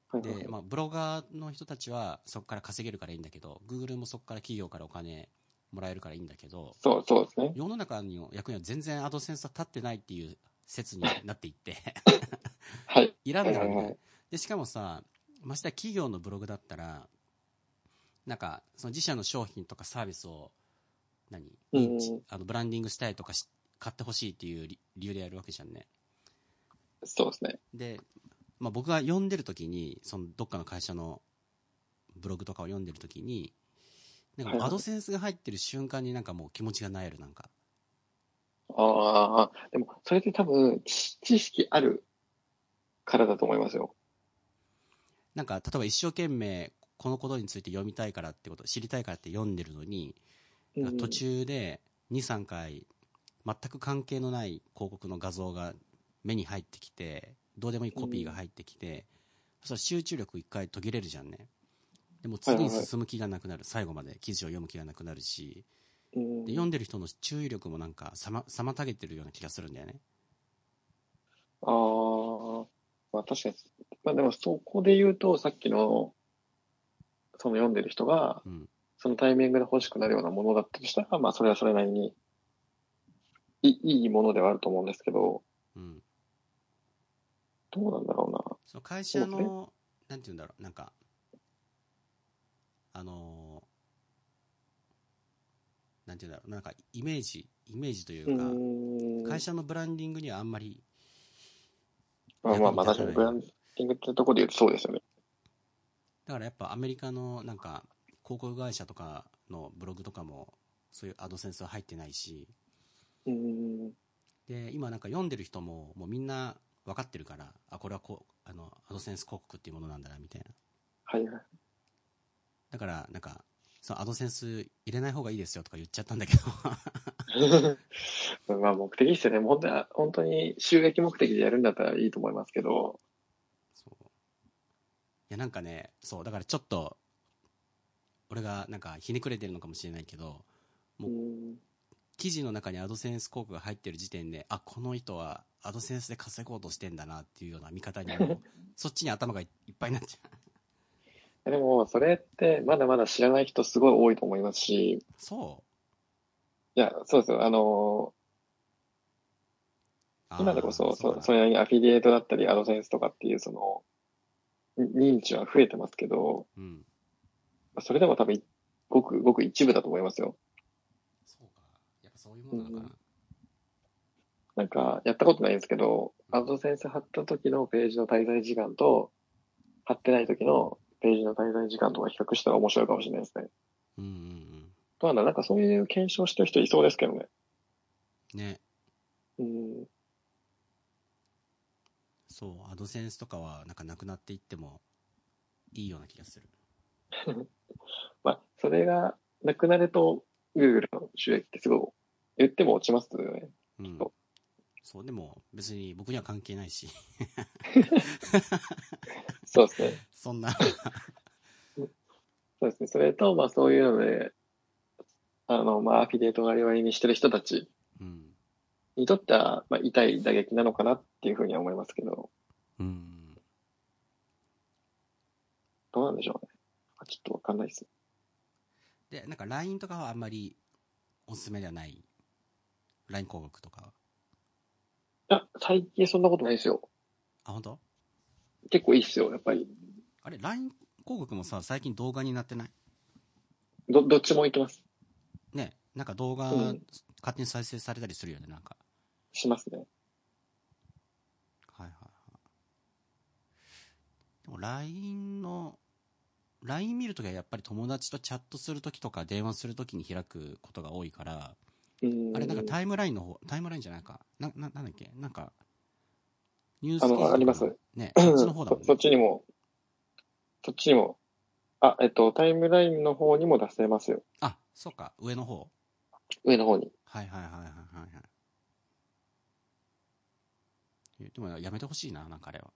B: はいはい
A: で、まあ、ブロガーの人たちはそこから稼げるからいいんだけど、Google もそこから企業からお金もらえるからいいんだけど、
B: そう、そうですね。
A: 世の中の役には全然アドセンスは立ってないっていう説になっていって、
B: はい。
A: いらんだろう
B: はいはいは
A: ね。で、しかもさ、ましてや企業のブログだったら、なんか、その自社の商品とかサービスを、何？
B: うん
A: あの、ブランディングしたいとかし、買ってほしいっていう理理由でやるわけじゃんね。
B: そうですね。
A: で、まあ、僕が読んでる時に、そのどっかの会社のブログとかを読んでる時に、なんかアドセンスが入ってる瞬間になんかもう気持ちがなえる、なんか。
B: ああ、でも、それって多分、知知識あるからだと思いますよ。
A: なんか、例えば一生懸命このことについて読みたいからってこと、知りたいからって読んでるのに、
B: うん
A: 途中で2、3回、全く関係のない広告の画像が目に入ってきて、どうでもいいコピーが入ってきて、そしたら集中力一回途切れるじゃんね。でも次に進む気がなくなる。最後まで記事を読む気がなくなるし、
B: うん
A: で読んでる人の注意力もなんかさま妨げてるような気がするんだよね。
B: ああ、まあ確かに。まあでもそこで言うと、さっきの、その読んでる人が、
A: うん。
B: そのタイミングで欲しくなるようなものだったとしたら、まあそれはそれなりにいいいものではあると思うんですけど、
A: うん。
B: どうなんだろうな。
A: その会社の、なんて言うんだろう、なんか、あのーなんて言うんだろう、なんかイメージ、イメージという
B: う
A: か。会社のブランディングにはあんまり、
B: まあまあまあ確かにブランディングってところで言うとそうですよね。
A: だからやっぱアメリカのなんか広告会社とかのブログとかもそういうアドセンスは入ってないし。で、今なんか読んでる人ももうみんな分かってるから、あ、これはこう、あの、アドセンス広告っていうものなんだな、みたいな。
B: はいはい。
A: だから、なんか、そのアドセンス入れない方がいいですよとか言っちゃったんだけど、
B: まあ目的ですよね。本当に、本当に収益目的でやるんだったらいいと思いますけど、
A: そう。いや、なんかね、そう、だからちょっと、俺がなんかひねくれてるのかもしれないけど、もう
B: うん
A: 記事の中にアドセンス広告が入ってる時点で、あ、この人はアドセンスで稼ごうとしてんだなっていうような見方に そっちに頭がいいっぱいになっちゃう。
B: でも、それってまだまだ知らない人すごい多いと思いますし、
A: そ
B: いや、そうですよ。あの、
A: ー
B: 今でこそ、
A: そ
B: それなりにアフィリエイトだったり、アドセンスとかっていう、その、認知は増えてますけど、
A: うん。
B: それでも多分、ごくごく一部だと思いますよ。
A: そういうものなのかな。
B: なんか、やったことないんですけど、アドセンス貼った時のページの滞在時間と、貼ってない時のページの滞在時間とか比較したら面白いかもしれないですね。
A: うんうんうん。
B: まだなんかそういう検証してる人いそうですけどね。
A: ね。
B: うん。
A: そう、アドセンスとかはなんかなくなっていってもいいような気がする。
B: まあ、それがなくなると、Google の収益ってすごい、言っても落ちますよね。
A: うん
B: そう。
A: そう、でも別に僕には関係ないし、
B: そうですね。
A: そんな、
B: そうですね。それと、まあそういうので、あの、まあアフィリエイト割割にしてる人たち
A: うん。
B: にとっては、まあ痛い打撃なのかなっていうふうには思いますけど、
A: うん。
B: どうなんでしょうね。ちょっとわかんないです。
A: で、なんか LINE とかはあんまりおすすめではない。LINE 広告とかは。
B: いや、最近そんなことないですよ。
A: あ、本当？
B: 結構いいっすよ、やっぱり。
A: あれ、LINE 広告もさ、最近動画になってない？
B: ど、どっちもいけます。
A: ね。なんか動画、
B: うん
A: 勝手に再生されたりするよね、なんか。
B: しますね。
A: はいはいはい。でも LINE の、LINE 見るときはやっぱり友達とチャットするときとか電話するときに開くことが多いから、
B: うん。
A: あれなんかタイムラインの方、タイムラインじゃないか。な、な、なんだっけ？なんか、ニュース
B: あのあります
A: ね、そっちの方だもん
B: そそっ
A: ね。
B: ちにもそっちにも、あ、えっと、タイムラインの方にも出せますよ。
A: あ、そうか、上の方。
B: 上の方に。
A: はいはいはいはいはいはい。えでもやめてほしいな、なんかあれは。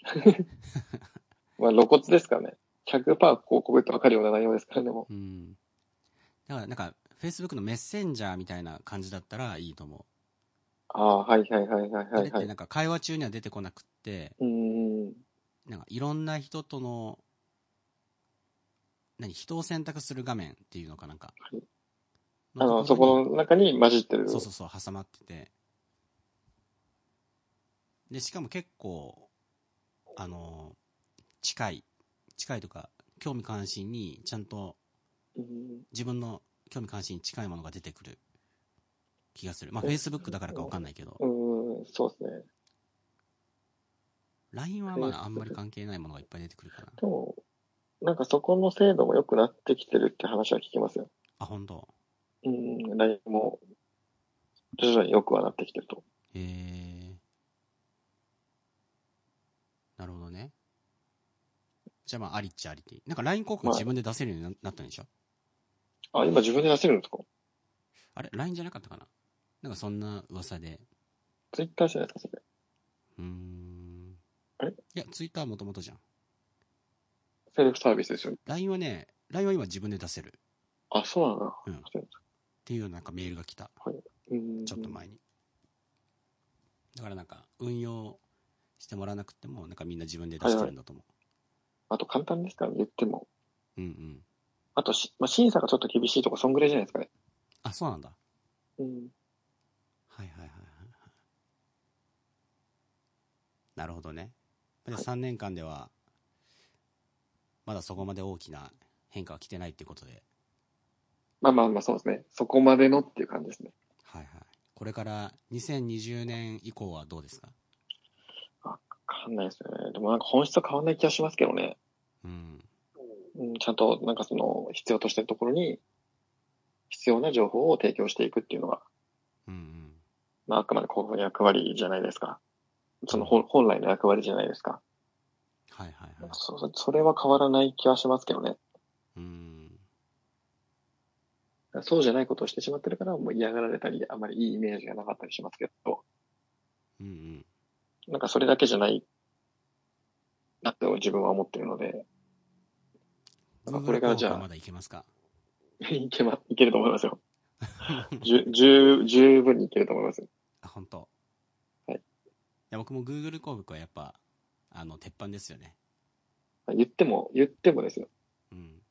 B: まあ、露骨ですからね。100%広告ってわかるような内容ですからね、も
A: うん。だからなんか、Facebook のメッセンジャーみたいな感じだったらいいと思う。
B: う。ああ、はいはいはいはい
A: あれっ
B: はいはい。
A: てなんか会話中には出てこなくって、
B: うーん。
A: なんかいろんな人との、何、人を選択する画面っていうのかなんか。
B: はいあの、そこの中に混じってる。
A: そうそうそう、挟まってて。で、しかも結構、あの、近い、近いとか、興味関心にちゃんと
B: うん
A: 自分の興味関心に近いものが出てくる気がする。まあ、Facebook だからかわかんないけど、
B: うーん、そうですね。
A: LINE はまあ、あんまり関係ないものがいっぱい出てくるかな。
B: でも、なんかそこの精度も良くなってきてるって話は聞きますよ。
A: あ、本当？
B: うん、LINE も徐々に良くはなってきてると。
A: へえ。なるほどね。じゃあまあ、ありっちゃありって。なんか LINE 広告自分で出せるようにななったんでしょ？
B: あ、今自分で出せるんですか
A: あれ ?LINE じゃなかったかな？なんかそんな噂で。
B: ?Twitter じゃないですか、それ。
A: うーん。
B: あれ？
A: いや、Twitter はもともとじゃん。
B: セルフサービスですよね。
A: LINE はね、LINE は今自分で出せる。
B: あ、そうなんだ。
A: うん。っていうなんかメールが来た。
B: うん。
A: ちょっと前に。だからなんか、運用してもらわなくても、なんかみんな自分で出してるんだと思
B: あと簡単ですからね、言っても。
A: う。うんうん。
B: あとし、まあ、審査がちょっと厳しいとか、そんぐらいじゃないですかね。
A: あ、そうなんだ。
B: うん。
A: はいはいはいはいはい。なるほどね。
B: はい
A: 3年間では、まだそこまで大きな変化は来てないっていうことで、
B: まあまあまあ、そうですね。そこまでのっていう感じですね。
A: はいはい。これから2020年以降はどうですか？
B: わかんないですよね。でもなんか本質は変わんない気がしますけどね。
A: うん。
B: うん、ちゃんとなんかその必要としてるところに必要な情報を提供していくっていうのが、
A: うんうん。
B: まああくまでこの役割じゃないですか。その本本来の役割じゃないですか。
A: はいはいはい。
B: そそれは変わらない気はしますけどね。
A: うん。
B: そうじゃないことをしてしまってるから、もう嫌がられたり、あまりいいイメージがなかったりしますけど、
A: うんうん。
B: なんかそれだけじゃないなって自分は思ってるので、これからじゃあ
A: まだいけますか？
B: いけま、いけると思いますよ。じゅ、十、十分にいけると思いますよ。
A: あ、本当。
B: はい
A: いや、僕も Google 広告はやっぱ、あの、鉄板ですよね。
B: 言っても、言ってもですよ。
A: うん。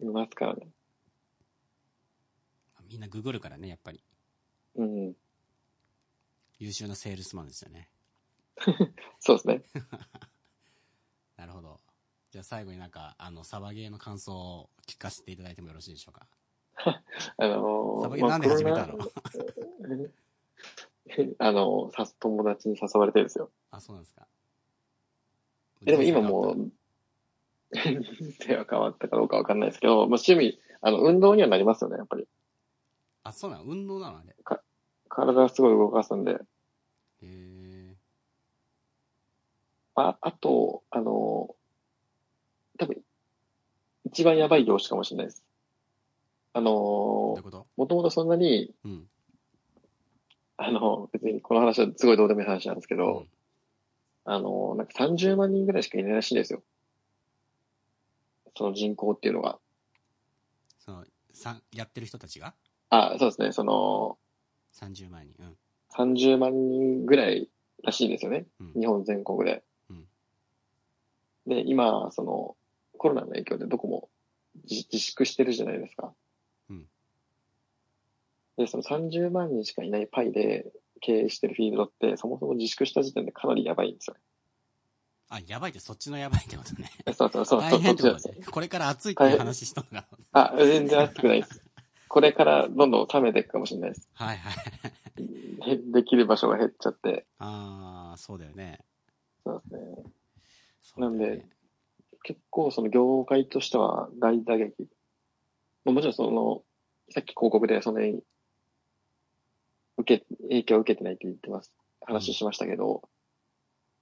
B: いますからね。
A: みんなググるからね、やっぱり。
B: うん。
A: 優秀なセールスマンですよね。
B: そうですね。
A: なるほど。じゃあ最後になんか、あの、サバゲーの感想を聞かせていただいてもよろしいでしょうか？
B: あの
A: サバゲーなんで始めたの、
B: まあ あの、さす、友達に誘われてですよ。
A: あ、そうなんですか。
B: えでも今もう、人生は変わったかどうかわかんないですけど、まあ、趣味、あの、運動にはなりますよね、やっぱり。
A: あ、そうなの？運動なのあれ？
B: 体すごい動かすんで。
A: へえ。
B: あ、あと、あの、多分、一番やばい業種かもしれないです。あの
A: どういう、こと？
B: もともとそんなに、
A: うん。
B: あの、別にこの話はすごいどうでもいい話なんですけど、
A: うん
B: あの、なんか30万人ぐらいしかいないらしいんですよ。その人口っていうのが。
A: その、さやってる人たちが？
B: あ、そうですね、その、
A: 30万人。うん。
B: 30万人ぐらいらしいんですよね。
A: うん
B: 日本全国で。
A: うん
B: で、今、その、コロナの影響でどこも自自粛してるじゃないですか。
A: うん
B: で、その30万人しかいないパイで経営してるフィールドって、そもそも自粛した時点でかなりやばいんですよ
A: あ、やばいってそっちのやばいってことね。
B: ね。そうそうそう、
A: 大変ってことね。これから暑いっていう話したのが。
B: あ、全然熱くないです。これからどんどん冷めていくかもしれないです。
A: はいはい。
B: へできる場所が減っちゃって。
A: ああ、そうだよね。
B: そうですねなんで、結構その業界としては大打撃。まあもちろんその、さっき広告でその受け、影響を受けてないって言ってます。話しましたけど、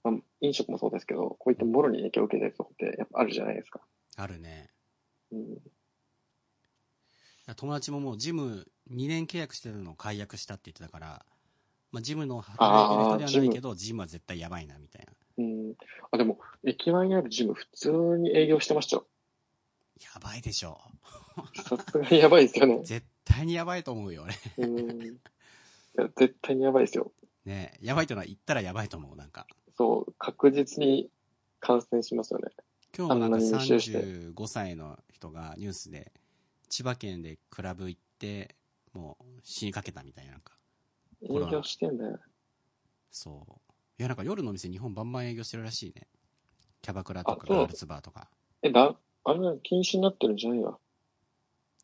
B: まあ、飲食もそうですけど、こういったもろに影響を受けてるとこってやっぱあるじゃないですか。
A: あるね。
B: うん。
A: 友達ももうジム2年契約してるのを解約したって言ってたから、まあ、ジムの働いてる人ではないけど、ジムは絶対やばいな、みたいな。
B: うん。あ、でも、駅前にあるジム普通に営業してましたよ。
A: やばいでしょ。
B: さすがにやばいですよね。
A: 絶対にやばいと思うよ、俺。
B: うん。いや、絶対にやばいですよ。
A: ねやばいというのは言ったらやばいと思う、なんか。
B: そう、確実に感染しますよね。
A: 今日もなんか
B: あんなに密集して
A: 35歳の人がニュースで、千葉県でクラブ行って、もう死にかけたみたいな、なんか。
B: 営業してんだよ。
A: そう。いや、なんか夜の店日本バンバン営業してるらしいね。キャバクラとか
B: あそう
A: ガールズバーとか。
B: え、だ、あれ禁止になってるんじゃないわ。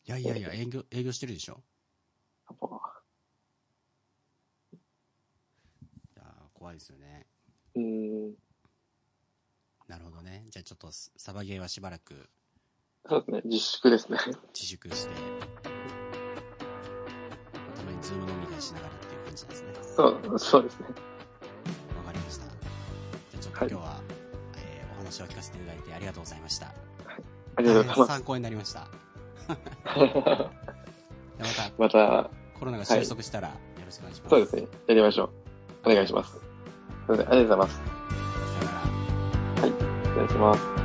A: いやいやいや、営業、営業してるでしょ。
B: やっぱ
A: いやー怖いですよね。
B: うん。
A: なるほどね。じゃあちょっとサバゲーはしばらく
B: そうですね。自粛ですね。
A: 自粛して、たまにズーム飲み会しながらっていう感じなんですね。
B: そう、そうですね。
A: ました。じゃあちょっと今日は、えーお話を聞かせていただいてありがとうございました。
B: ありがとうございま
A: 参考になりました。また
B: また、
A: コロナが収束したらよろしくお願いします。
B: そうですね。やりましょう。お願いします。すいません。ありがとうございます。
A: さよなら。
B: 失礼します。